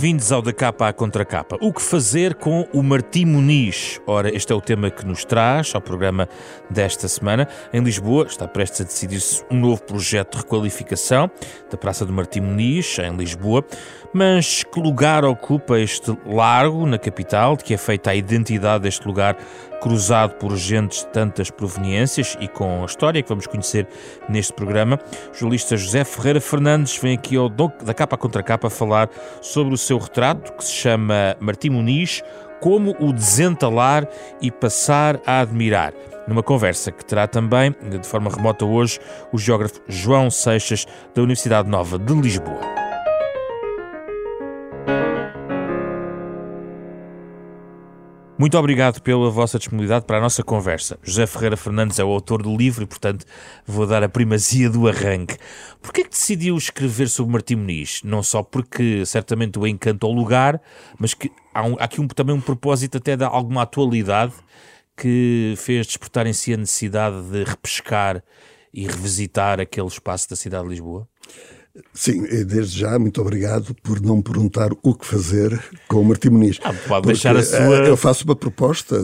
Bem-vindos ao Da Capa à Contra Capa. O que fazer com o Martim Muniz? Ora, este é o tema que nos traz ao programa desta semana. Em Lisboa está prestes a decidir-se um novo projeto de requalificação da Praça do Martim Muniz, em Lisboa. Mas que lugar ocupa este largo na capital, de que é feita a identidade deste lugar cruzado por gentes de tantas proveniências e com a história que vamos conhecer neste programa. O jornalista José Ferreira Fernandes vem aqui ao da capa contra capa falar sobre o seu retrato, que se chama Martim Muniz, como o desentalar e passar a admirar. Numa conversa que terá também, de forma remota hoje, o geógrafo João Seixas, da Universidade Nova de Lisboa. Muito obrigado pela vossa disponibilidade para a nossa conversa. José Ferreira Fernandes é o autor do livro e, portanto, vou dar a primazia do arranque. Por que é que decidiu escrever sobre Martim Muniz? Não só porque certamente o encanta ao lugar, mas que há, um, há aqui um, também um propósito até de alguma atualidade que fez despertar em si a necessidade de repescar e revisitar aquele espaço da cidade de Lisboa? Sim, desde já, muito obrigado por não perguntar o que fazer com o Martim Muniz. Ah, pode deixar a sua. Eh, eu faço uma proposta.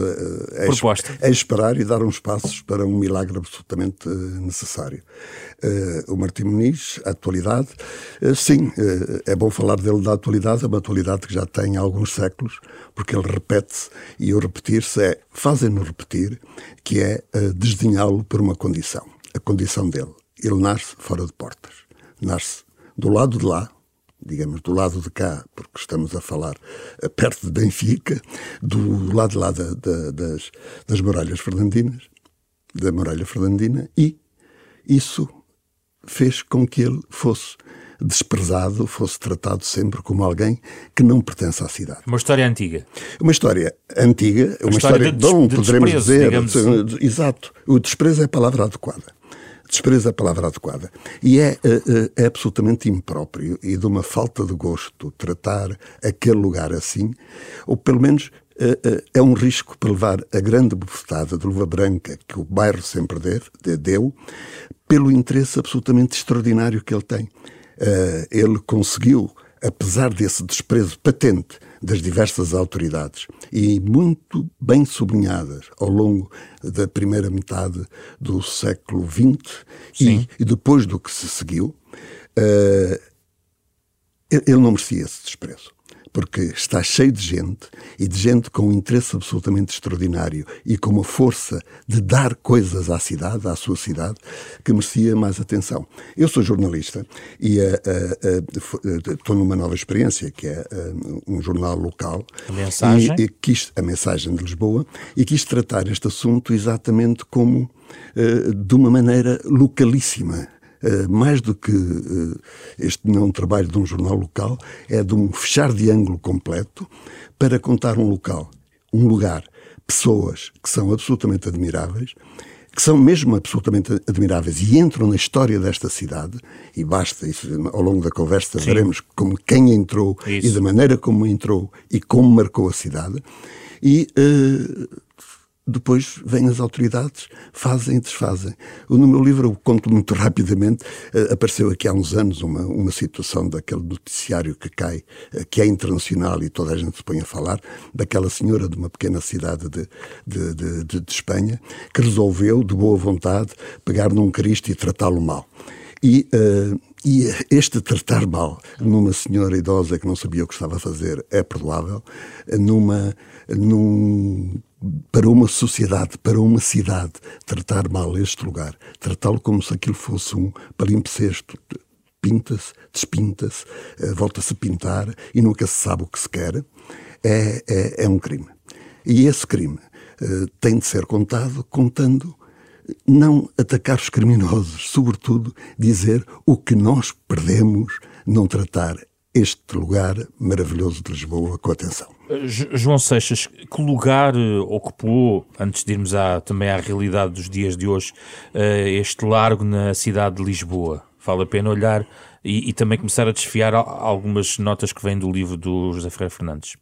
É, proposta. É esperar e dar uns passos para um milagre absolutamente eh, necessário. O Martim Muniz, a atualidade, sim, é bom falar dele da atualidade, é uma atualidade que já tem alguns séculos, porque ele repete-se e o repetir-se é, fazem-no repetir, que é desdenhá-lo por uma condição. A condição dele. Ele nasce fora de portas nasce do lado de lá, digamos, do lado de cá, porque estamos a falar eh, perto de Benfica, do lado de lá da, da, das, das muralhas fernandinas, da muralha fernandina, e isso fez com que ele fosse desprezado, fosse tratado sempre como alguém que não pertence à cidade. Uma história antiga. Uma história antiga, uma, uma história, história de, bom, de poderemos dizer. Assim. Exato. O desprezo é a palavra adequada desprezo é a palavra adequada. E é, é, é, absolutamente impróprio e de uma falta de gosto tratar aquele lugar assim, ou pelo menos é, é um risco para levar a grande bufetada de luva branca que o bairro sempre deu, pelo interesse absolutamente extraordinário que ele tem. Ele conseguiu, apesar desse desprezo patente das diversas autoridades e muito bem sublinhadas ao longo da primeira metade do século XX e, e, depois do que se seguiu, uh, ele não merecia esse desprezo porque está cheio de gente e de gente com um interesse absolutamente extraordinário e com uma força de dar coisas à cidade, à sua cidade, que merecia mais atenção. Eu sou jornalista e uh, uh, uh, estou numa nova experiência, que é um jornal local. A mensagem? E, e quis, a mensagem de Lisboa, e quis tratar este assunto exatamente como de uma maneira localíssima eh, mais do que uh, este não é um trabalho de um jornal local, é de um fechar de ângulo completo para contar um local, um lugar, pessoas que são absolutamente admiráveis, que são mesmo absolutamente admiráveis e entram na história desta cidade, e basta, isso, ao longo da conversa Sim. veremos como quem entrou isso. e da maneira como entrou e como marcou a cidade, e uh, depois vêm as autoridades, fazem e desfazem. No meu livro, eu conto muito rapidamente, uh, apareceu aqui há uns anos uma, uma situação daquele noticiário que cai, uh, que é internacional e toda a gente se põe a falar, daquela senhora de uma pequena cidade de, de, de, de, de Espanha, que resolveu, de boa vontade, pegar num Cristo e tratá-lo mal. E, uh, e este tratar mal numa senhora idosa que não sabia o que estava a fazer é perdoável, numa, num para uma sociedade, para uma cidade, tratar mal este lugar, tratá-lo como se aquilo fosse um palimpsesto, pinta-se, despinta-se, eh, volta-se a pintar e nunca se sabe o que se quer, é, é, é um crime. E esse crime uh, tem de ser contado contando não atacar os criminosos, sobretudo dizer o que nós perdemos não tratar este lugar maravilhoso de Lisboa com atenção. João Seixas, que lugar eh, ocupou, antes de irmos à, também à realidade dos dias de hoje, eh, este largo na cidade de Lisboa? Vale a pena olhar e, e também começar a desfiar algumas notas que vêm do livro do José Ferreira Fernandes.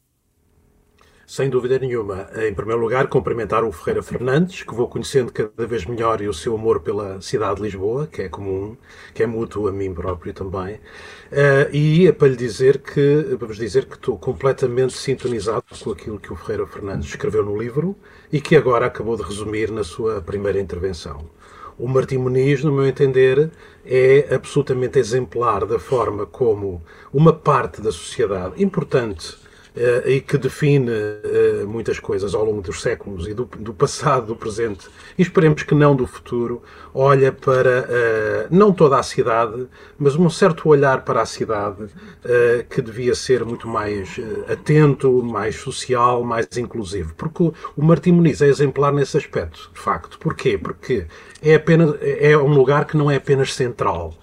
Sem dúvida nenhuma. Em primeiro lugar, cumprimentar o Ferreira Fernandes, que vou conhecendo cada vez melhor, e o seu amor pela cidade de Lisboa, que é comum, que é mútuo a mim próprio também. Uh, e é para lhe dizer que, vamos dizer que estou completamente sintonizado com aquilo que o Ferreira Fernandes escreveu no livro e que agora acabou de resumir na sua primeira intervenção. O Martim Muniz, no meu entender, é absolutamente exemplar da forma como uma parte da sociedade importante uh, e que define uh, muitas coisas ao longo dos séculos e do, do, passado, do presente, e esperemos que não do futuro, olha para uh, não toda a cidade, mas um certo olhar para a cidade que devia ser muito mais atento, mais social, mais inclusivo. Porque o Martim Muniz é exemplar nesse aspecto, de facto. Porquê? Porque é, apenas, é um lugar que não é apenas central,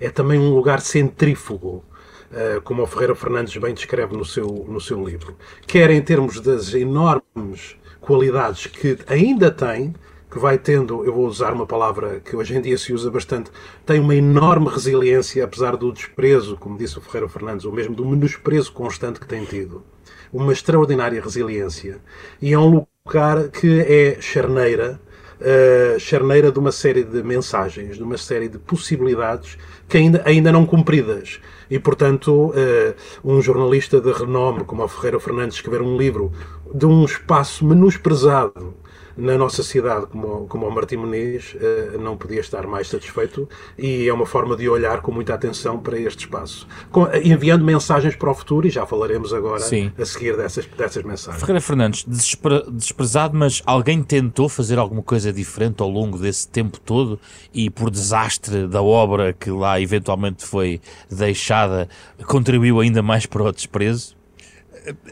é também um lugar centrífugo. Eh, como o Ferreira Fernandes bem descreve no seu, no seu livro, quer em termos das enormes qualidades que ainda tem, que vai tendo, eu vou usar uma palavra que hoje em dia se usa bastante, tem uma enorme resiliência, apesar do desprezo, como disse o Ferreira Fernandes, ou mesmo do menosprezo constante que tem tido. Uma extraordinária resiliência. E é um lugar que é charneira, uh, charneira de uma série de mensagens, de uma série de possibilidades que ainda, ainda não cumpridas. E, portanto, uh, um jornalista de renome como o Ferreira Fernandes escrever um livro de um espaço menosprezado na nossa cidade, como, como o Martim Muniz, uh, não podia estar mais satisfeito e é uma forma de olhar com muita atenção para este espaço. Com, enviando mensagens para o futuro e já falaremos agora Sim. a seguir dessas, dessas mensagens. Ferreira Fernandes, despre, desprezado, mas alguém tentou fazer alguma coisa diferente ao longo desse tempo todo e por desastre da obra que lá eventualmente foi deixada, contribuiu ainda mais para o desprezo?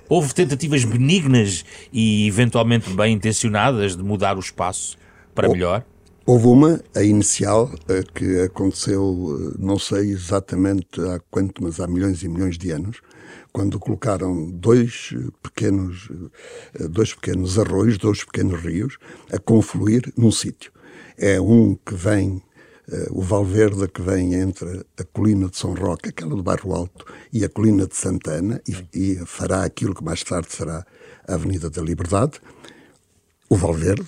Houve tentativas benignas e eventualmente bem intencionadas de mudar o espaço para melhor? Houve uma, a inicial, que aconteceu, não sei exatamente há quanto, mas há milhões e milhões de anos, quando colocaram dois pequenos, dois pequenos arroios, dois pequenos rios, a confluir num sítio. É um que vem o Valverde que vem entre a colina de São Roque, aquela do Bairro Alto, e a colina de Santana, e, e fará aquilo que mais tarde será a Avenida da Liberdade, o Valverde,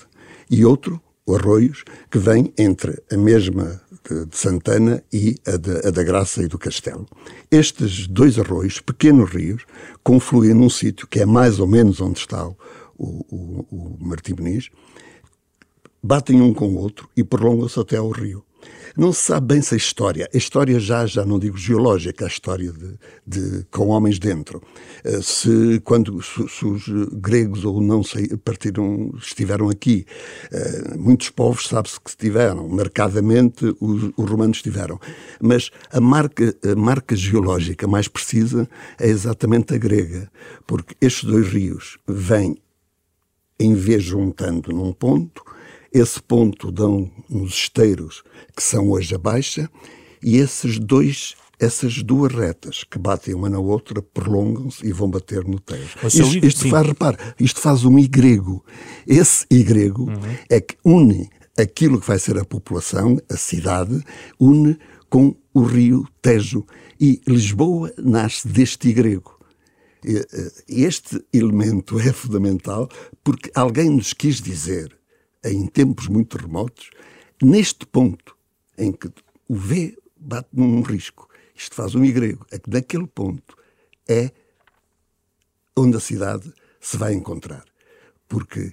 e outro, o Arroios, que vem entre a mesma de, de Santana e a, de, a, da Graça e do Castelo. Estes dois arroios, pequenos rios, confluem num sítio que é mais ou menos onde está o, o, o Martim Beniz, batem um com o outro e prolongam-se até ao rio. Não se sabe bem se a história, a história já, já não digo geológica, a história de, de com homens dentro, eh, se quando se, se os gregos ou não sei, partiram, estiveram aqui, eh, muitos povos sabe-se que estiveram, marcadamente os, os, romanos estiveram, mas a marca, a marca geológica mais precisa é exatamente a grega, porque estes dois rios vêm em vez juntando num ponto, esse ponto dão nos esteiros que são hoje a baixa e esses dois essas duas retas que batem uma na outra prolongam-se e vão bater no Tejo. Isto, isto faz, repare, isto faz um Y. Esse Y uhum. é que une aquilo que vai ser a população, a cidade, une com o rio Tejo. E Lisboa nasce deste Y. Eh, este elemento é fundamental porque alguém nos quis dizer em tempos muito remotos, neste ponto em que o V bate num risco, isto faz um Y, é que naquele ponto é onde a cidade se vai encontrar. Porque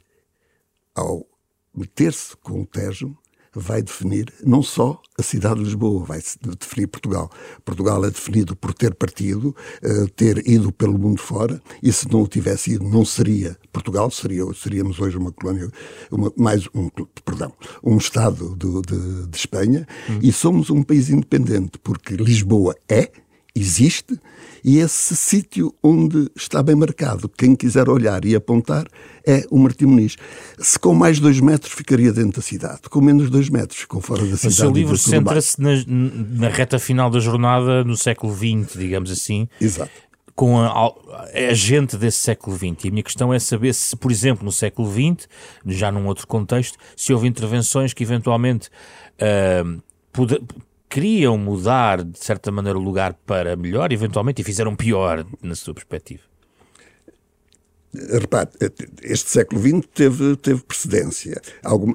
ao meter-se com o Tejo, vai definir não só a cidade de Lisboa, vai definir Portugal. Portugal é definido por ter partido, uh, ter ido pelo mundo fora, e se não o tivesse ido, não seria Portugal, seria, seríamos hoje uma colónia, uma, mais um, perdão, um Estado do, de, de, Espanha, hum. e somos um país independente, porque Lisboa é, existe, e esse sítio onde está bem marcado, quem quiser olhar e apontar, é o Martim Muniz. Se com mais dois metros ficaria dentro da cidade, com menos dois metros ficou fora da cidade. O seu livro centra-se na, na reta final da jornada no século XX, digamos assim. Exato com a, a, gente desse século XX. E a minha questão é saber se, por exemplo, no século XX, já num outro contexto, se houve intervenções que eventualmente uh, queriam mudar, de certa maneira, o lugar para melhor, eventualmente, e fizeram pior, na sua perspectiva? repare, este século XX teve, teve precedência. Algum,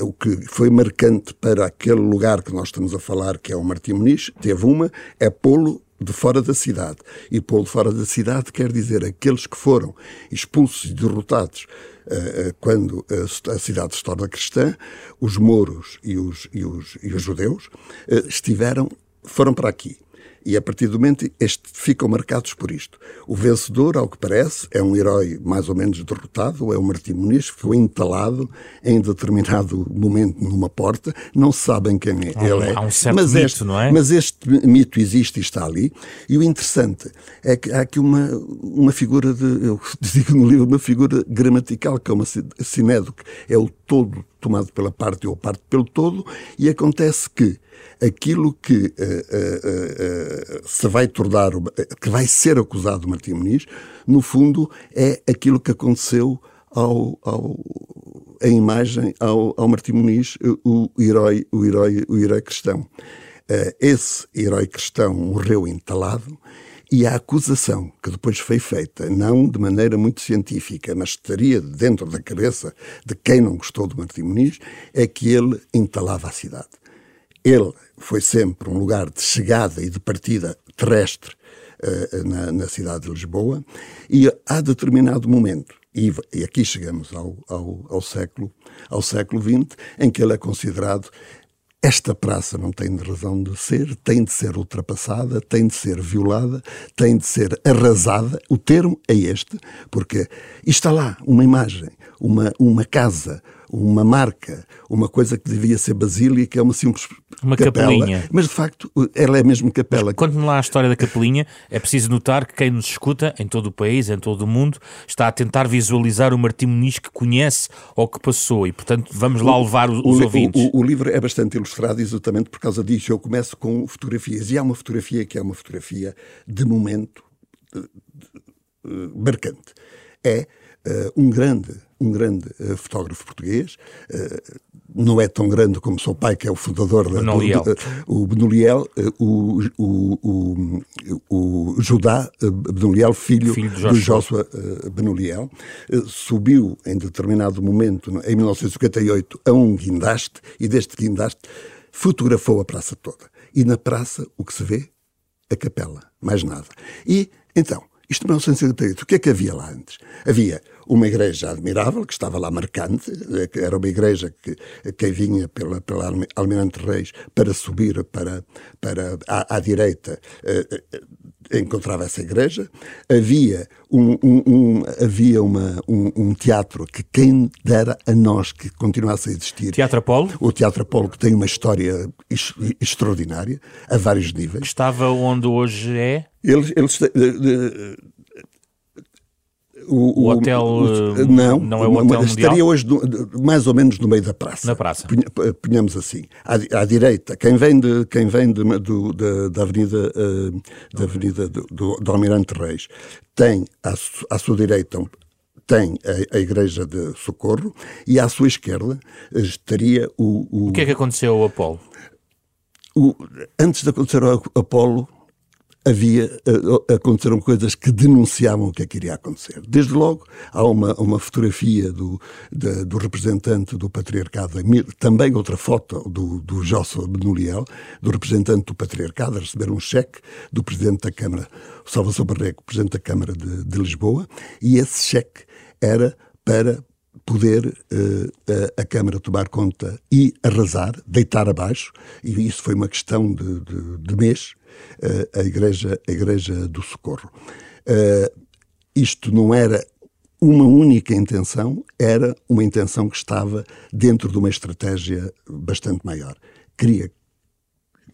o que foi marcante para aquele lugar que nós estamos a falar, que é o Martim Muniz, teve uma, é pô-lo de fora da cidade. E pô-lo fora da cidade quer dizer aqueles que foram expulsos e derrotados uh, quando a, a, cidade se torna cristã, os mouros e os, e os, e os judeus uh, estiveram, foram para aqui. E a partir do momento este, ficam marcados por isto. O vencedor, ao que parece, é um herói mais ou menos derrotado, é o Martim Muniz, que foi entalado em determinado momento numa porta, não sabem quem é, há, ele é. Há um certo mas mito, este, não é? Mas este mito existe e está ali. E o interessante é que há aqui uma, uma figura de, eu digo no livro, uma figura gramatical, que é uma sinédoque, é o todo tomado pela parte ou parte pelo todo, e acontece que aquilo que uh, uh, uh, se vai tornar, que vai ser acusado Martim Muniz, no fundo é aquilo que aconteceu ao, ao a imagem ao, ao Martim Muniz, o herói, o herói, o herói cristão. esse herói cristão morreu entalado e a acusação que depois foi feita, não de maneira muito científica, mas estaria dentro da cabeça de quem não gostou do Martim Muniz, é que ele entalava a cidade. Ele foi sempre um lugar de chegada e de partida terrestre uh, na, na, cidade de Lisboa e há determinado momento, e, e aqui chegamos ao, ao, ao, século, ao século XX, em que ele é considerado esta praça não tem razão de ser, tem de ser ultrapassada, tem de ser violada, tem de ser arrasada. O termo é este, porque está lá uma imagem, uma, uma casa, uma marca, uma coisa que devia ser basílica, é uma simples uma capela, capelinha. mas de facto ela é mesmo capela. Quando lá a história da capelinha, é preciso notar que quem nos escuta, em todo o país, em todo o mundo, está a tentar visualizar o Martim Muniz que conhece ou que passou e, portanto, vamos lá levar os, o, ouvintes. O, o, livro é bastante ilustrado exatamente por causa disso. Eu começo com fotografias e há uma fotografia que é uma fotografia de momento de, de, de, marcante. É um grande um grande uh, fotógrafo português, uh, não é tão grande como o seu pai, que é o fundador da Benoliel. O Benoliel, o, o, o, o Judá Benoliel, filho, filho do Joshua Benoliel, subiu em determinado momento, em 1958, a um guindaste e deste guindaste fotografou a praça toda. E na praça o que se vê? A capela, mais nada. E então, isto em 1958, o que é que havia lá antes? Havia uma igreja admirável, que estava lá marcante, era uma igreja que quem vinha pela, pela Almirante Reis para subir para, para à, à direita eh, eh, encontrava essa igreja. Havia um, um, um havia uma, um, um, teatro que quem dera a nós que continuasse a existir. Teatro Apolo? O Teatro Apolo, que tem uma história extraordinária, a vários níveis. Estava onde hoje é? Eles, eles o, o, hotel o, não, não é o hotel estaria hoje do, mais ou menos no meio da praça. Na praça. Punhamos assim. À, à, direita, quem vem, de, quem vem de, do, da, da avenida, uh, da avenida do, do, do, Almirante Reis tem à, à sua direita tem a, a, Igreja de Socorro e à sua esquerda estaria o... O, que é que aconteceu ao Apolo? Antes de acontecer ao Apolo, havia, uh, aconteceram coisas que denunciavam o que é que iria acontecer. Desde logo, há uma, uma fotografia do, de, do representante do patriarcado, também outra foto do, do Joshua Benoliel, do representante do patriarcado, a receber um cheque do presidente da Câmara, Salvador Barreco, presidente da Câmara de, de Lisboa, e esse cheque era para poder uh, a, a, Câmara tomar conta e arrasar, deitar abaixo, e isso foi uma questão de, de, de mês, a, Igreja, a Igreja do Socorro. Uh, isto não era uma única intenção, era uma intenção que estava dentro de uma estratégia bastante maior. Queria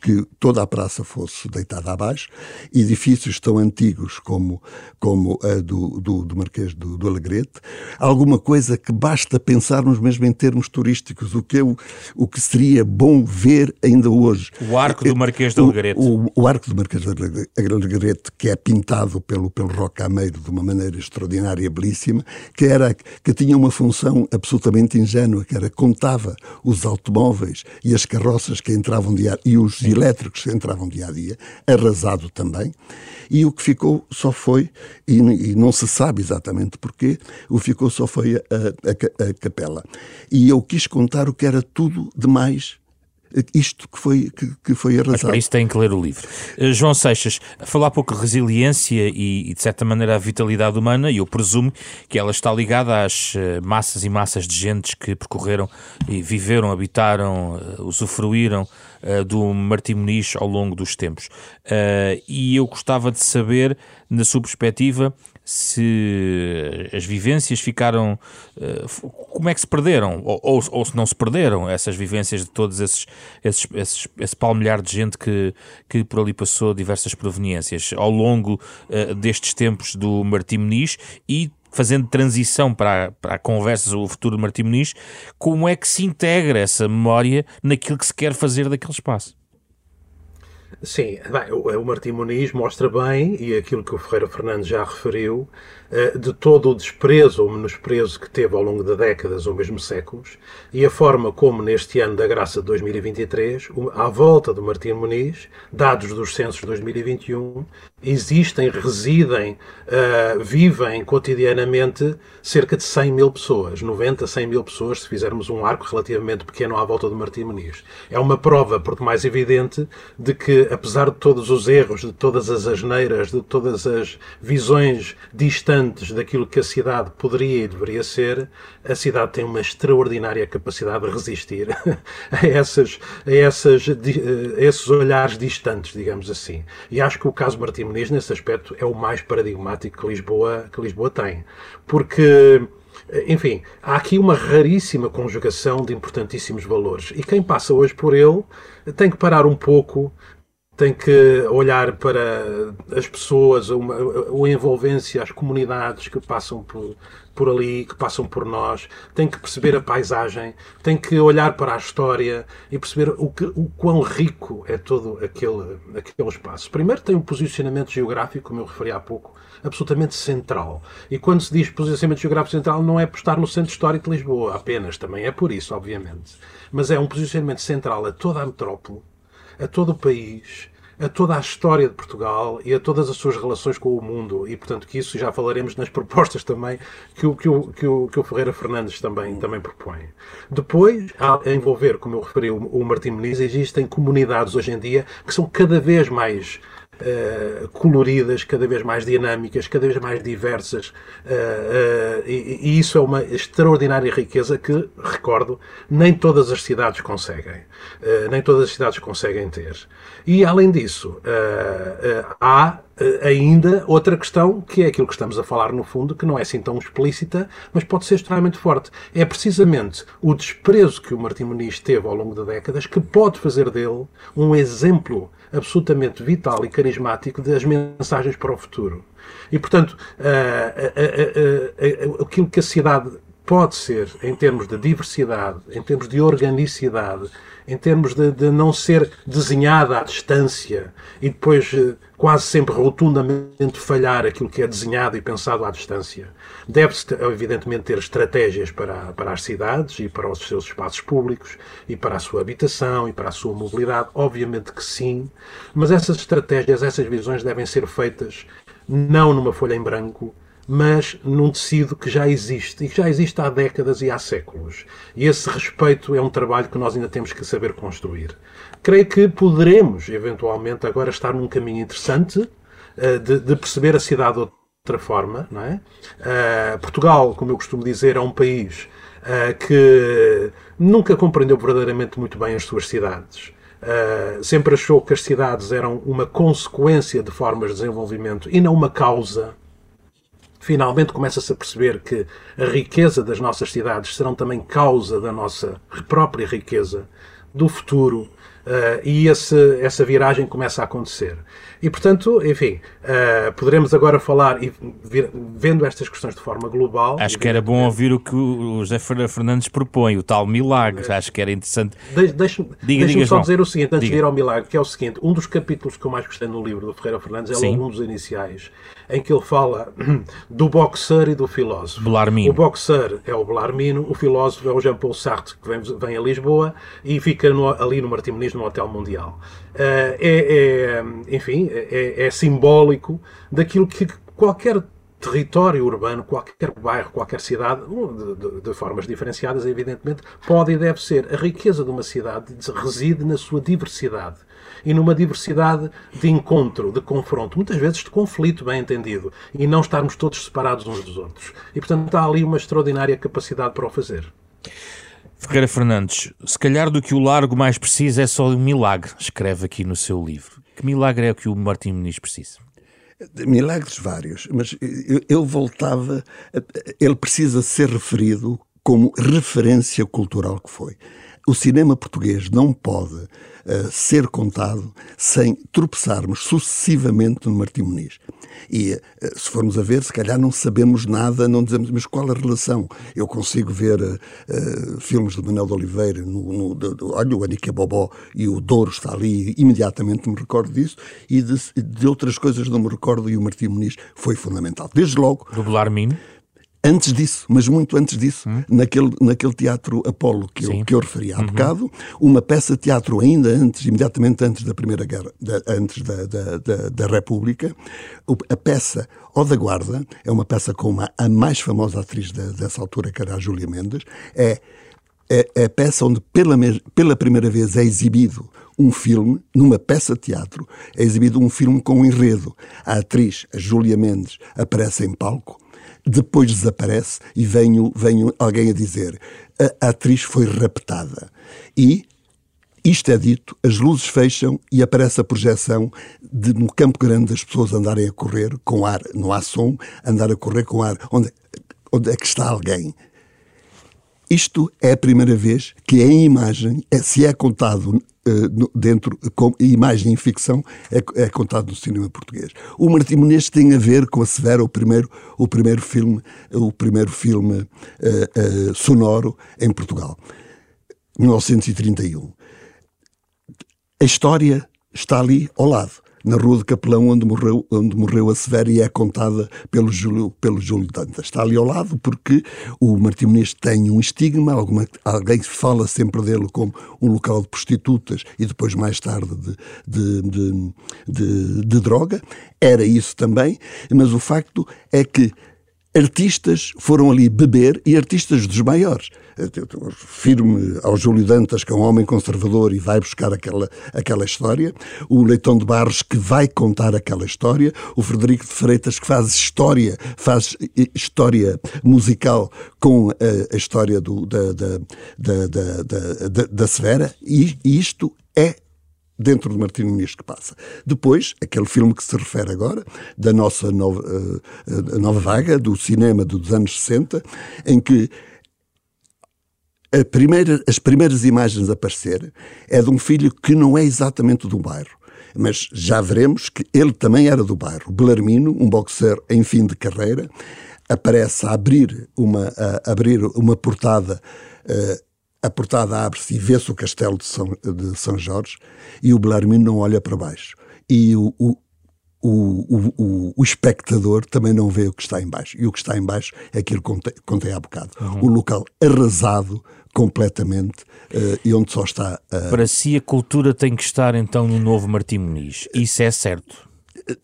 que toda a praça fosse deitada abaixo, edifícios tão antigos como, como a do, do, do Marquês do, do Alegrete, alguma coisa que basta pensarmos mesmo em termos turísticos, o que, eu, o que seria bom ver ainda hoje. O arco do Marquês do Alegrete. O, o, o, arco do Marquês do Alegrete, que é pintado pelo, pelo Rocameiro de uma maneira extraordinária, belíssima, que, era, que tinha uma função absolutamente ingênua, que era contava os automóveis e as carroças que entravam diário, e os elétricos entravam dia a dia, arrasado também, e o que ficou só foi, e, e não se sabe exatamente porquê, o que ficou só foi a, a, a capela. E eu quis contar o que era tudo demais isto que foi, que, que foi arrasado. Mas para isso tem que ler o livro. Uh, João Seixas, falar pouco de resiliência e, e, de certa maneira, a vitalidade humana, e eu presumo que ela está ligada às uh, massas e massas de gentes que percorreram e viveram, habitaram, uh, usufruíram do Martim Muniz ao longo dos tempos. e eu gostava de saber, na sua perspectiva, se as vivências ficaram. Eh, como é que se perderam? Ou, ou, ou, se não se perderam essas vivências de todos esses, esses, esses, esse palmilhar de gente que, que por ali passou diversas proveniências ao longo uh, destes tempos do Martim Muniz e fazendo transição para, para a conversa sobre o futuro do Martim Muniz, como é que se integra essa memória naquilo que se quer fazer daquele espaço? Sim, bem, o, o Martim Muniz mostra bem, e aquilo que o Ferreira Fernandes já referiu, de todo o desprezo ou menosprezo que teve ao longo de décadas ou mesmo séculos, e a forma como neste ano da graça de 2023, à volta do Martim Muniz, dados dos censos de 2021, existem, residem, uh, vivem cotidianamente cerca de 100 mil pessoas, 90, 100 mil pessoas, se fizermos um arco relativamente pequeno à volta do Martim Muniz. É uma prova, por demais evidente, de que, apesar de todos os erros, de todas as asneiras, de todas as visões distantes daquilo que a cidade poderia e deveria ser, a cidade tem uma extraordinária capacidade de resistir a, essas, a, essas, a esses olhares distantes, digamos assim. E acho que o caso Martim Muniz, nesse aspecto, é o mais paradigmático que Lisboa, que Lisboa tem. Porque enfim, há aqui uma raríssima conjugação de importantíssimos valores. E quem passa hoje por ele tem que parar um pouco, tem que olhar para as pessoas, uma, a envolvência, as comunidades que passam por, por ali, que passam por nós, tem que perceber a paisagem, tem que olhar para a história e perceber o, que, o quão rico é todo aquele, aquele espaço. Primeiro tem um posicionamento geográfico, como eu referi há pouco, absolutamente central. E quando se diz posicionamento geográfico central, não é por estar no centro histórico de Lisboa apenas, também é por isso, obviamente. Mas é um posicionamento central a toda a metrópole, a todo o país, a toda a história de Portugal e a todas as suas relações com o mundo. E, portanto, que isso já falaremos nas propostas também que o, que o, que o, que o Ferreira Fernandes também, também propõe. Depois, a envolver, como eu referi, o, o Martim Muniz, existem comunidades hoje em dia que são cada vez mais Uh, coloridas, cada vez mais dinâmicas, cada vez mais diversas, uh, uh, e, e, isso é uma extraordinária riqueza que, recordo, nem todas as cidades conseguem, nem todas as cidades conseguem ter. E, além disso, há ainda outra questão, que é aquilo que estamos a falar no fundo, que não é assim tão explícita, mas pode ser extremamente forte. É precisamente o desprezo que o Martim Muniz teve ao longo de décadas que pode fazer dele um exemplo absolutamente vital e carismático das mensagens para o futuro. E, portanto, uh, uh, uh, aquilo que a cidade pode ser, em termos de diversidade, em termos de organicidade, em termos de, de não ser desenhada à distância e depois eh, quase sempre rotundamente falhar aquilo que é desenhado e pensado à distância. Deve-se, evidentemente, ter estratégias para, para as cidades e para os seus espaços públicos e para a sua habitação e para a sua mobilidade. Obviamente que sim, mas essas estratégias, essas visões devem ser feitas não numa folha em branco, mas num tecido que já existe e que já existe há décadas e há séculos. E esse respeito é um trabalho que nós ainda temos que saber construir. Creio que poderemos, eventualmente, agora estar num caminho interessante uh, de, de, perceber a cidade de outra forma. Não é? Uh, Portugal, como eu costumo dizer, é um país uh, que nunca compreendeu verdadeiramente muito bem as suas cidades. Uh, sempre achou que as cidades eram uma consequência de formas de desenvolvimento e não uma causa finalmente começa-se a perceber que a riqueza das nossas cidades serão também causa da nossa própria riqueza, do futuro, Uh, e esse, essa viragem começa a acontecer. E, portanto, enfim, uh, poderemos agora falar, e vir, vendo estas questões de forma global. Acho que era bom ouvir o que o José Fernandes propõe, o tal milagre. É. Acho que era interessante. De, Deixe-me deixe só dizer o seguinte, antes diga. de ir ao milagre, que é o seguinte: um dos capítulos que eu mais gostei no livro do Ferreira Fernandes é Sim. logo um dos iniciais, em que ele fala do boxer e do filósofo. Belarmino. O boxer é o Belarmino, o filósofo é o Jean-Paul Sartre, que vem, vem a Lisboa e fica no, ali no Martim Muniz no Hotel Mundial. Uh, é, é, enfim, é, é simbólico daquilo que qualquer território urbano, qualquer bairro, qualquer cidade, de, de, de, formas diferenciadas, evidentemente, pode e deve ser. A riqueza de uma cidade reside na sua diversidade. E numa diversidade de encontro, de confronto, muitas vezes de conflito, bem entendido, e não estarmos todos separados uns dos outros. E, portanto, há ali uma extraordinária capacidade para o fazer. Ferreira Fernandes, se calhar do que o largo mais precisa é só um milagre, escreve aqui no seu livro. Que milagre é o que o Martim Muniz precisa? Milagres vários, mas eu, eu voltava. Ele precisa ser referido como referência cultural que foi. O cinema português não pode uh, ser contado sem tropeçarmos sucessivamente no Martim Muniz. E uh, se formos a ver, se calhar não sabemos nada, não dizemos, mas qual a relação? Eu consigo ver uh, filmes de Manuel de Oliveira, no, no, de, olha, o Anica Bobó e o Douro está ali, imediatamente me recordo disso, e de, de outras coisas não me recordo, e o Martim Muniz foi fundamental. Desde logo. Do Belarmino? Antes disso, mas muito antes disso, hum. naquele, naquele teatro Apolo que eu, que eu referi há uhum. bocado, uma peça de teatro ainda antes, imediatamente antes da Primeira Guerra, da, antes da, da, da, da, República, a peça O da Guarda, é uma peça com uma, a mais famosa atriz dessa altura, que era a Júlia Mendes, é, é, é a peça onde pela, pela primeira vez é exibido um filme, numa peça de teatro, é exibido um filme com um enredo. A atriz, a Júlia Mendes, aparece em palco, depois desaparece e vem, alguém a dizer a, atriz foi raptada. E isto é dito, as luzes fecham e aparece a projeção de no Campo Grande das pessoas andarem a correr com ar, não há som, andar a correr com ar. Onde, onde é que está alguém? Isto é a primeira vez que em imagem, é, se é contado dentro, com imagem e ficção, é, é, contado no cinema português. O Martim Muniz tem a ver com a Severa, o primeiro, o primeiro filme, o primeiro filme uh, uh, sonoro em Portugal, 1931. A história está ali ao lado na Rua de Capelão, onde morreu, onde morreu a Severa e é contada pelo Júlio, pelo Júlio Dantas. Está ali ao lado porque o Martim Muniz tem um estigma, alguma, alguém fala sempre dele como um local de prostitutas e depois mais tarde de, de, de, de, de droga. Era isso também, mas o facto é que artistas foram ali beber e artistas dos maiores. Refiro-me ao Júlio Dantas, que é um homem conservador e vai buscar aquela, aquela história, o Leitão de Barros, que vai contar aquela história, o Frederico de Freitas, que faz história, faz história musical com a, a história do, da, da, da, da, da, da Severa, e isto é dentro do Martim Muniz que passa. Depois, aquele filme que se refere agora, da nossa nova, uh, nova vaga, do cinema dos anos 60, em que primeira, as primeiras imagens a aparecer é de um filho que não é exatamente do bairro, mas já veremos que ele também era do bairro. Belarmino, um boxer em fim de carreira, aparece a abrir uma, a abrir uma portada uh, a portada abre-se e vê-se o castelo de São, de São Jorge e o Belarmino não olha para baixo. E o, o, o, o, espectador também não vê o que está em baixo. E o que está em baixo é aquilo que contei, contei há bocado. Uhum. O local arrasado completamente uh, e onde só está... Uh... Para si a cultura tem que estar então no novo Martim Muniz. Isso é certo?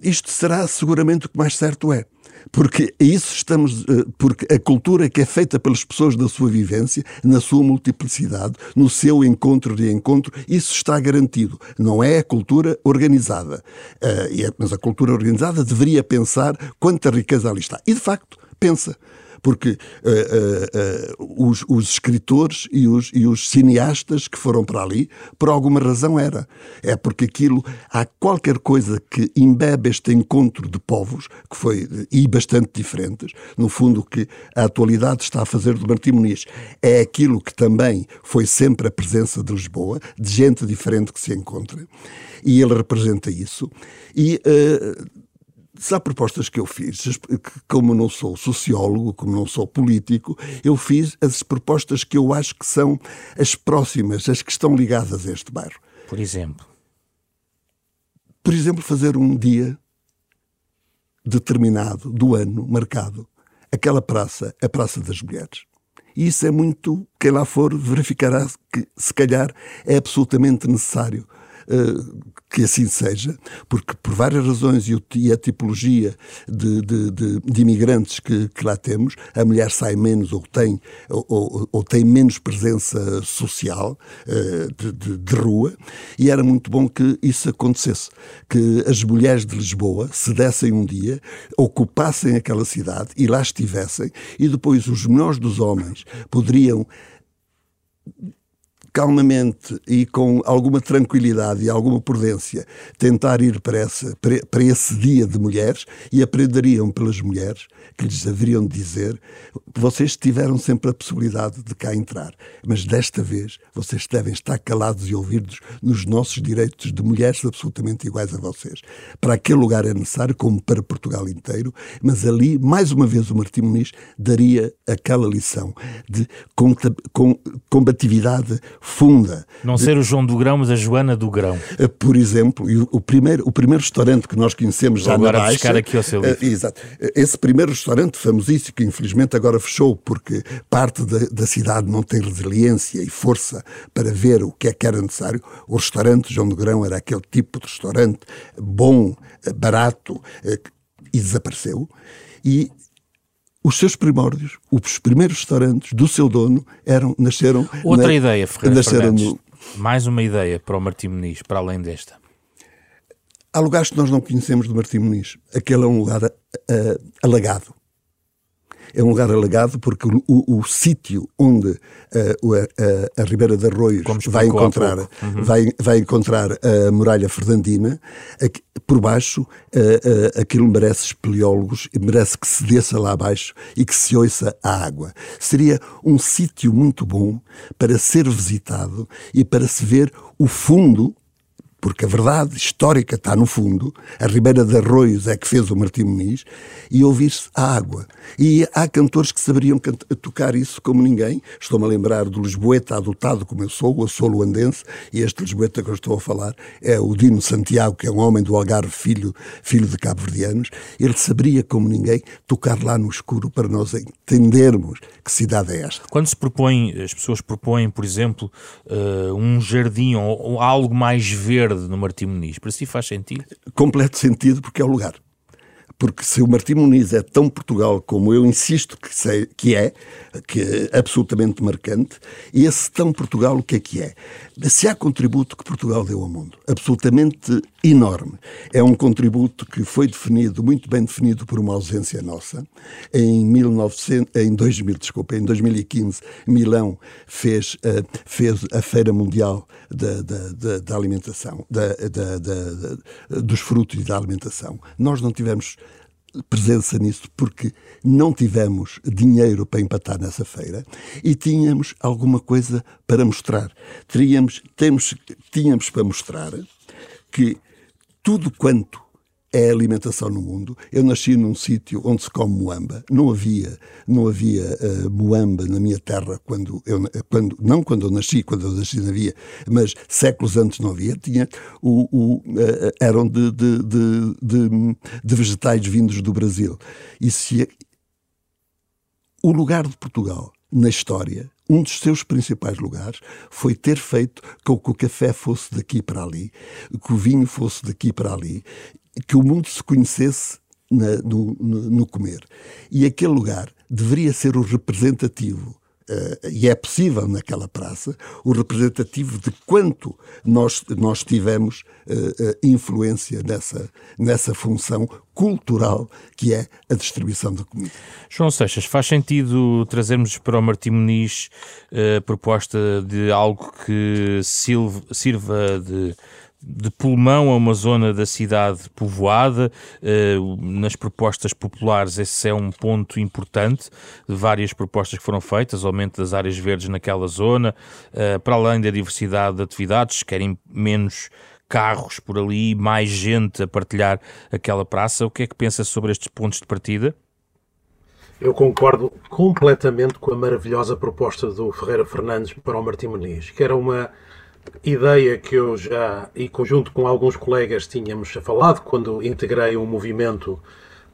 Isto será seguramente o que mais certo é porque isso estamos, eh, porque a cultura que é feita pelas pessoas da sua vivência, na sua multiplicidade, no seu encontro de encontro, isso está garantido. Não é a cultura organizada. Eh, é, mas a cultura organizada deveria pensar quanta riqueza ali está. E de facto, pensa porque uh, uh, uh, os, os, escritores e os, e os, cineastas que foram para ali, por alguma razão era. É porque aquilo, há qualquer coisa que embebe este encontro de povos, que foi, e bastante diferentes, no fundo o que a atualidade está a fazer do Martim Muniz, é aquilo que também foi sempre a presença de Lisboa, de gente diferente que se encontra, e ele representa isso. E se há propostas que eu fiz, como não sou sociólogo, como não sou político, eu fiz as propostas que eu acho que são as próximas, as que estão ligadas a este bairro. Por exemplo? Por exemplo, fazer um dia determinado do ano, marcado, aquela praça, a Praça das Mulheres. E isso é muito, quem lá for verificará que, se calhar, é absolutamente necessário que assim seja, porque por várias razões e a tipologia de, de, de, de imigrantes que, que, lá temos, a mulher sai menos ou tem, ou, ou, tem menos presença social de, de, rua, e era muito bom que isso acontecesse, que as mulheres de Lisboa se dessem um dia, ocupassem aquela cidade e lá estivessem, e depois os menores dos homens poderiam calmamente e com alguma tranquilidade e alguma prudência tentar ir para, essa, para esse dia de mulheres e aprenderiam pelas mulheres que lhes haveriam de dizer vocês tiveram sempre a possibilidade de cá entrar, mas desta vez vocês devem estar calados e ouvidos nos nossos direitos de mulheres absolutamente iguais a vocês. Para aquele lugar é necessário, como para Portugal inteiro, mas ali, mais uma vez, o Martim Muniz daria aquela lição de combatividade funda. Não ser o João do Grão, mas a Joana do Grão. Eh, por exemplo, o primeiro, o primeiro restaurante que nós conhecemos já agora na Baixa... aqui ao seu livro. Uh, exato. Esse primeiro restaurante famosíssimo, que infelizmente agora fechou porque parte da, da cidade não tem resiliência e força para ver o que é que era necessário, o restaurante João do Grão era aquele tipo de restaurante bom, eh, barato, e desapareceu. E os seus primórdios, os primeiros restaurantes do seu dono eram, nasceram... Outra na, ideia, Ferreira no... Mais uma ideia para o Martim Muniz, para além desta. Há lugares que nós não conhecemos do Martim Muniz. Aquele é um lugar uh, alagado é um lugar alagado porque o, o, o sítio onde uh, a, a, Ribeira de Arroios vai encontrar, uhum. vai, vai encontrar a muralha fernandina, aqui, por baixo uh, uh, aquilo merece espeleólogos e merece que se desça lá abaixo e que se ouça a água. Seria um sítio muito bom para ser visitado e para se ver o fundo porque a verdade histórica está no fundo, a Ribeira de Arroios é que fez o Martim Muniz, e ouvir-se a água. E há cantores que saberiam tocar isso como ninguém. Estou-me a lembrar do Lisboeta adotado como eu sou, o solo andense, e este Lisboeta que eu estou a falar é o Dino Santiago, que é um homem do Algarve, filho, filho de cabo-verdianos. Ele saberia como ninguém tocar lá no escuro para nós entendermos que cidade é esta. Quando se propõe, as pessoas propõem, por exemplo, uh, um jardim ou, ou algo mais verde verde no Martim Muniz. Para si faz sentido? Completo sentido, porque é o lugar. Porque se o Martim Muniz é tão Portugal como eu insisto que, sei, que é, que é absolutamente marcante, e esse tão Portugal o que é que é? Se há contributo que Portugal deu ao mundo, absolutamente enorme, é um contributo que foi definido, muito bem definido por uma ausência nossa. Em, 1900, em 2000, desculpa, em 2015, Milão fez, uh, fez a Feira Mundial da, da, da, da alimentação, da, dos frutos e da alimentação. Nós não tivemos presença nisso porque não tivemos dinheiro para empatar nessa feira e tínhamos alguma coisa para mostrar. Teríamos, temos, tínhamos para mostrar que tudo quanto é alimentação no mundo. Eu nasci num sítio onde se come moamba. Não havia, não havia uh, moamba na minha terra quando eu, quando, não quando eu nasci, quando eu nasci não havia, mas séculos antes não havia. Tinha o, o uh, eram de, de, de, de, de vegetais vindos do Brasil. E se o lugar de Portugal na história um dos seus principais lugares foi ter feito com que o café fosse daqui para ali, que o vinho fosse daqui para ali que o mundo se conhecesse na, no, no, no, comer. E aquele lugar deveria ser o representativo, uh, e é possível naquela praça, o representativo de quanto nós, nós tivemos uh, influência nessa, nessa função cultural que é a distribuição da comida. João Seixas, faz sentido trazermos para o Martim Muniz a proposta de algo que sirva de de pulmão a uma zona da cidade povoada. Eh, nas propostas populares, esse é um ponto importante. Várias propostas que foram feitas, aumento das áreas verdes naquela zona, eh, para além da diversidade de atividades, querem menos carros por ali, mais gente a partilhar aquela praça. O que é que pensa sobre estes pontos de partida? Eu concordo completamente com a maravilhosa proposta do Ferreira Fernandes para o Martim Muniz, que era uma ideia que eu já, e conjunto com alguns colegas, tínhamos falado quando integrei um movimento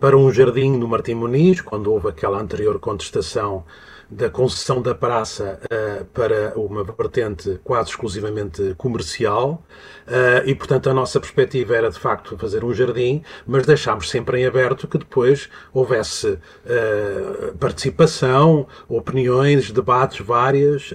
para um jardim no Martim Muniz, quando houve aquela anterior contestação da concessão da praça uh, para uma vertente quase exclusivamente comercial uh, e, portanto, a nossa perspectiva era de facto fazer um jardim, mas deixámos sempre em aberto que depois houvesse uh, participação, opiniões, debates várias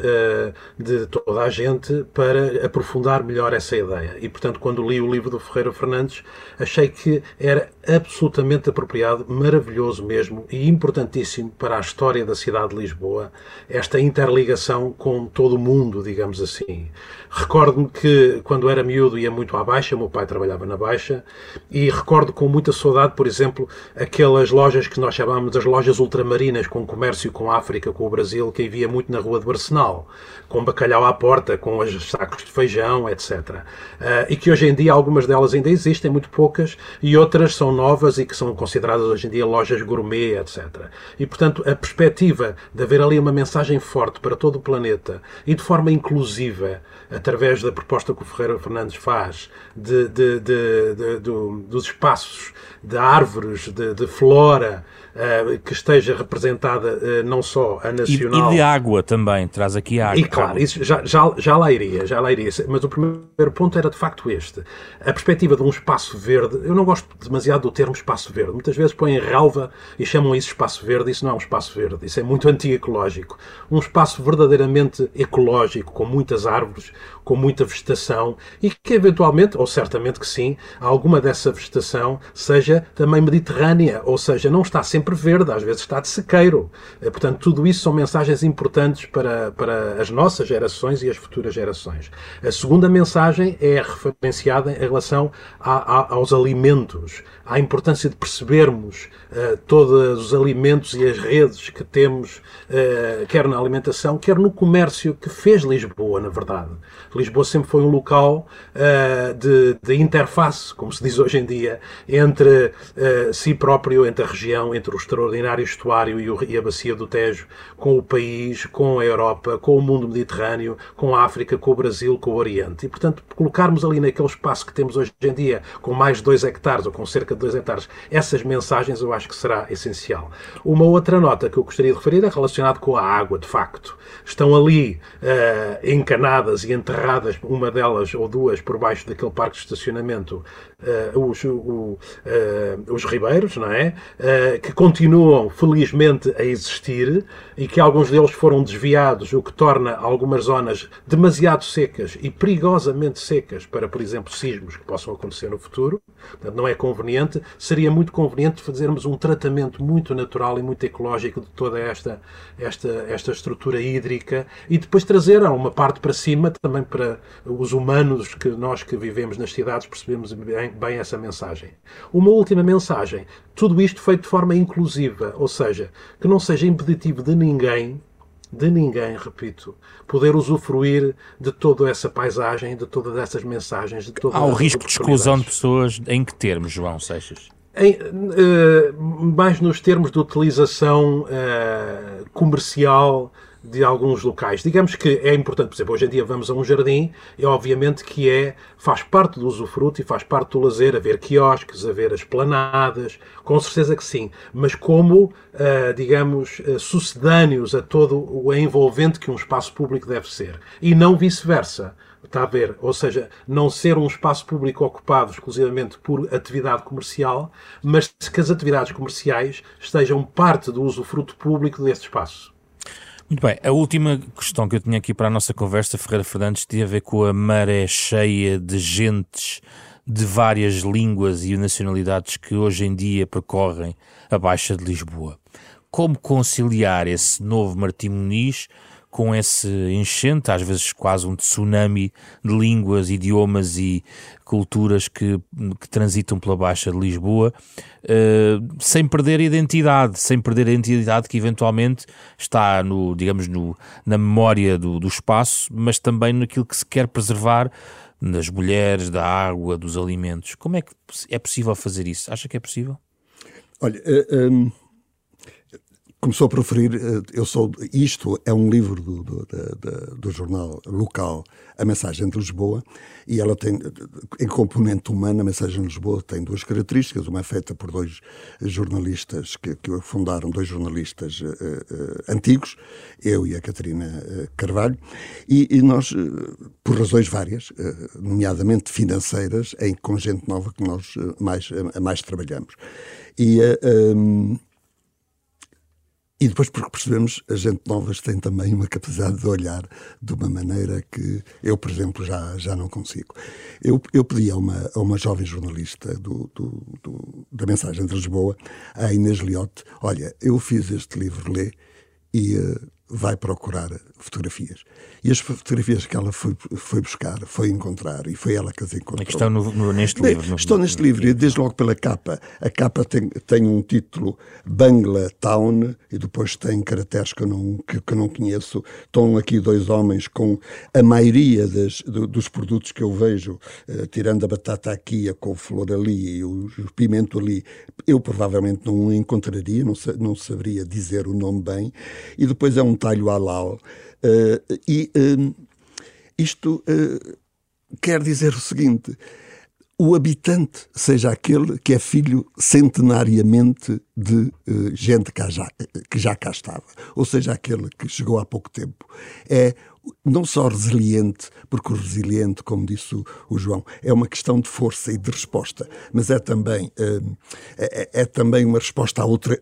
de toda a gente para aprofundar melhor essa ideia. E, portanto, quando li o livro do Ferreira Fernandes, achei que era absolutamente apropriado, maravilhoso mesmo e importantíssimo para a história da cidade de Lisboa, esta interligação com todo o mundo, digamos assim. Recordo-me que quando era miúdo ia muito à Baixa, meu pai trabalhava na Baixa, e recordo com muita saudade, por exemplo, aquelas lojas que nós chamávamos as lojas ultramarinas, com comércio com a África, com o Brasil, que havia muito na Rua de Barcenal, com bacalhau à porta, com os sacos de feijão, etc. Ah, e que hoje em dia algumas delas ainda existem, muito poucas, e outras são novas e que são consideradas hoje em dia lojas gourmet, etc. E, portanto, a perspectiva de haver ali uma mensagem forte para todo o planeta e de forma inclusiva, através da proposta que o Ferreira Fernandes faz, de, de, de do, dos espaços, de árvores, de, flora, uh, que esteja representada uh, não só a nacional... E, e, de água também, traz aqui água. E claro, isso já, já, já lá iria, já lá iria. Mas o primeiro ponto era de facto este. A perspectiva de um espaço verde, eu não gosto demasiado do termo espaço verde. Muitas vezes põem relva e chamam isso espaço verde, isso não é um espaço verde, isso é muito anti-ecológico. Um espaço verdadeiramente ecológico, com muitas árvores, com muita vegetação e que eventualmente, ou certamente que sim, alguma dessa vegetação seja também mediterrânea, ou seja, não está sempre verde, às vezes está de sequeiro. Eh, portanto, tudo isso são mensagens importantes para, para as nossas gerações e as futuras gerações. A segunda mensagem é referenciada em relação a, a, aos alimentos, à importância de percebermos uh, todos os alimentos e as redes que temos, uh, quer na alimentação, quer no comércio que fez Lisboa, na verdade. Lisboa sempre foi um local uh, de, de, interface, como se diz hoje em dia, entre uh, si próprio, entre a região, entre o extraordinário estuário e, o, e, a bacia do Tejo, com o país, com a Europa, com o mundo mediterrâneo, com a África, com o Brasil, com o Oriente. E, portanto, colocarmos ali naquele espaço que temos hoje em dia, com mais de 2 hectares ou com cerca de 2 hectares, essas mensagens eu acho que será essencial. Uma outra nota que eu gostaria de referir é relacionada com a água, de facto. Estão ali uh, encanadas e enterradas uma delas ou duas, por baixo daquele parque de estacionamento, uh, os, o, uh, os ribeiros, não é? Uh, que continuam, felizmente, a existir e que alguns deles foram desviados, o que torna algumas zonas demasiado secas e perigosamente secas para, por exemplo, sismos que possam acontecer no futuro. Portanto, não é conveniente. Seria muito conveniente fazermos um tratamento muito natural e muito ecológico de toda esta, esta, esta estrutura hídrica e depois trazer uma parte para cima também para os humanos que nós que vivemos nas cidades percebemos bem, bem essa mensagem. Uma última mensagem. Tudo isto feito de forma inclusiva, ou seja, que não seja impeditivo de ninguém de ninguém, repito, poder usufruir de toda essa paisagem, de todas essas mensagens. De todas Há o risco de exclusão de pessoas em que termos, João Seixas? Em, uh, mais nos termos de utilização uh, comercial de alguns locais. Digamos que é importante, por exemplo, hoje em dia vamos a um jardim, é obviamente que é, faz parte do usufruto e faz parte do lazer, haver quiosques, haver esplanadas, com certeza que sim, mas como, uh, digamos, uh, sucedâneos a todo o envolvente que um espaço público deve ser, e não vice-versa. Está a ver? Ou seja, não ser um espaço público ocupado exclusivamente por atividade comercial, mas que as atividades comerciais estejam parte do usufruto público desse espaço. Muito bem, a última questão que eu tinha aqui para a nossa conversa, Ferreira Fernandes, tinha a ver com a maré cheia de gentes de várias línguas e nacionalidades que hoje em dia percorrem a Baixa de Lisboa. Como conciliar esse novo Martim Muniz com esse enchente, às vezes quase um tsunami de línguas, idiomas e culturas que, que transitam pela Baixa de Lisboa, uh, sem perder a identidade, sem perder a identidade que eventualmente está no, digamos, no, na memória do, do espaço, mas também naquilo que se quer preservar das mulheres, da água, dos alimentos. Como é que é possível fazer isso? Acha que é possível? Olha, uh, um começou a proferir, eh, eu sou, isto é um livro do, do, do, do, jornal local, A Mensagem de Lisboa, e ela tem, em componente humana, A Mensagem de Lisboa tem duas características, uma é feita por dois jornalistas que, que fundaram, dois jornalistas uh, uh, antigos, eu e a Catarina Carvalho, e, e, nós, por razões várias, nomeadamente financeiras, em com gente nova que nós mais, mais trabalhamos. E um, e depois porque percebemos, a gente novas tem também uma capacidade de olhar de uma maneira que eu, por exemplo, já, já não consigo. Eu, eu pedi a uma, a uma jovem jornalista do, do, do, da Mensagem de Lisboa, a Inês Liotte, olha, eu fiz este livro, lê, e uh, vai procurar fotografias. E as fotografias que ela foi, foi buscar, foi encontrar, e foi ela que as encontrou. Que estão no, no, neste Bem, livro. No, estão neste no, livro, e desde logo pela capa. A capa tem, tem um título Bangla Town, e depois tem caracteres que eu não, que, que não conheço. Estão aqui dois homens com a maioria das, do, dos produtos que eu vejo, uh, tirando a batata aqui, a couve-flor ali e o, o, pimento ali, eu provavelmente não encontraria, não, não saberia dizer o nome bem. E depois é um talho halal. Uh, e uh, isto uh, quer dizer o seguinte: o habitante seja aquele que é filho centenariamente de gente que já, que já cá estava, ou seja, aquele que chegou há pouco tempo, é não só resiliente, porque o resiliente, como disse o, o, João, é uma questão de força e de resposta, mas é também, é, é, também uma resposta a outra,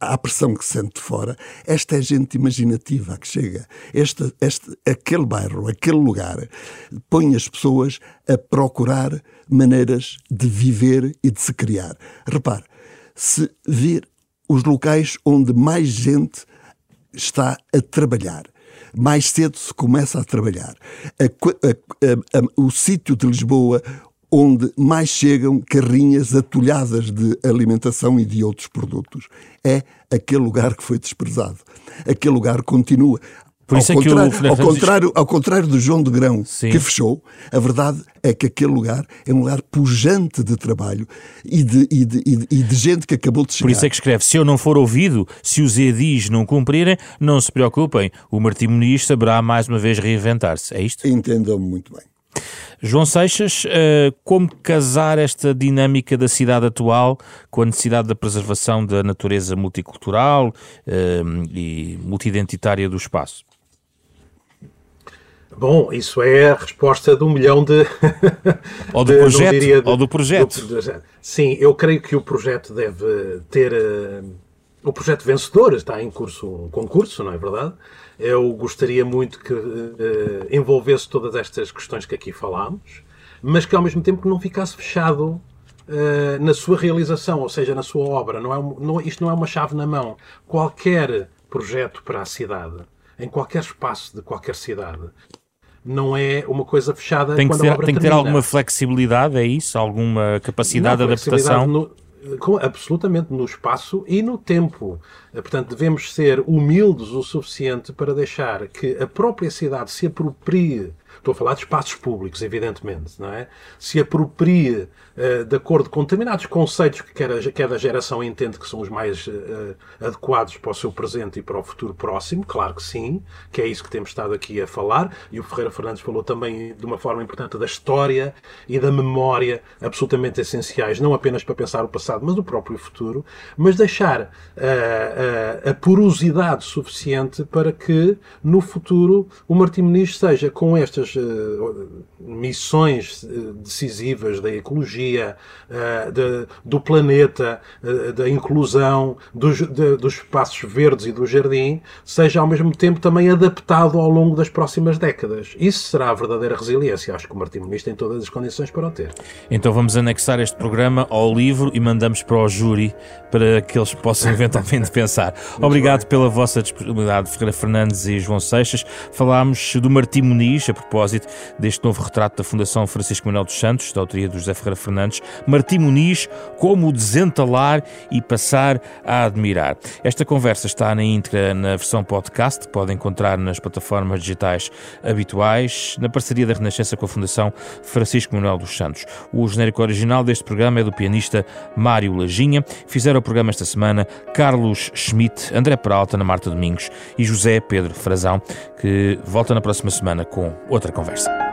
à pressão que se sente de fora, esta é gente imaginativa que chega. Este, este, aquele bairro, aquele lugar, põe as pessoas a procurar maneiras de viver e de se criar. Repare, se vir os locais onde mais gente está a trabalhar, mais cedo se começa a trabalhar. A, a, a, o sítio de Lisboa onde mais chegam carrinhas atulhadas de alimentação e de outros produtos. É aquele lugar que foi desprezado. Aquele lugar continua. Por isso ao, é contrário, que o ao, contrário, ao contrário do João de Grão, Sim. que fechou, a verdade é que aquele lugar é um lugar pujante de trabalho e de, e de, e de, e de gente que acabou de chegar. Por isso é que escreve: se eu não for ouvido, se os edis não cumprirem, não se preocupem, o Martim Muniz saberá mais uma vez reinventar-se. É isto? Entendam-me muito bem. João Seixas, eh, como casar esta dinâmica da cidade atual com a necessidade da preservação da natureza multicultural eh, e multidentitária do espaço? Bom, isso é a resposta de um milhão de. Ou do de, projeto. Diria, de, ou do projeto. Do, sim, eu creio que o projeto deve ter. Uh, o projeto vencedor está em curso um concurso, não é verdade? Eu gostaria muito que uh, envolvesse todas estas questões que aqui falámos, mas que ao mesmo tempo não ficasse fechado uh, na sua realização, ou seja, na sua obra. Não é, não, isto não é uma chave na mão. Qualquer projeto para a cidade, em qualquer espaço de qualquer cidade, não é uma coisa fechada tem que ter, Tem que ter alguma flexibilidade, é isso? Alguma capacidade não, de adaptação? No, absolutamente no espaço e no tempo. Portanto, devemos ser humildes o suficiente para deixar que a própria cidade se aproprie Estou a falar de espaços públicos, evidentemente, não é? Se apropria uh, de acordo com determinados conceitos que cada, geração entende que são os mais uh, adequados para o seu presente e para o futuro próximo, claro que sim, que é isso que temos estado aqui a falar, e o Ferreira Fernandes falou também de uma forma importante da história e da memória, absolutamente essenciais, não apenas para pensar o passado, mas o próprio futuro, mas deixar uh, a porosidade suficiente para que no futuro o Martim Muniz seja com estas missões eh, decisivas da ecologia, eh, de, do planeta, da inclusão, dos, de, dos espaços verdes e do jardim, seja ao mesmo tempo também adaptado ao longo das próximas décadas. Isso será a verdadeira resiliência. Acho que o Martim Muniz tem todas as condições para o ter. Então vamos anexar este programa ao livro e mandamos para o júri para que eles possam eventualmente pensar. Obrigado pela vossa disponibilidade, Ferreira Fernandes e João Seixas. Falámos do Martim Muniz, a propósito propósito deste novo retrato da Fundação Francisco Manuel dos Santos, da autoria do José Ferreira Fernandes, Martim Muniz, como desentalar e passar a admirar. Esta conversa está na íntegra na versão podcast, pode encontrar nas plataformas digitais habituais, na parceria da Renascença com a Fundação Francisco Manuel dos Santos. O genérico original deste programa é do pianista Mário Lajinha. Fizeram o programa esta semana Carlos Schmidt, André Peralta, Ana Marta Domingos e José Pedro Frazão, que volta na próxima semana com outra conversa.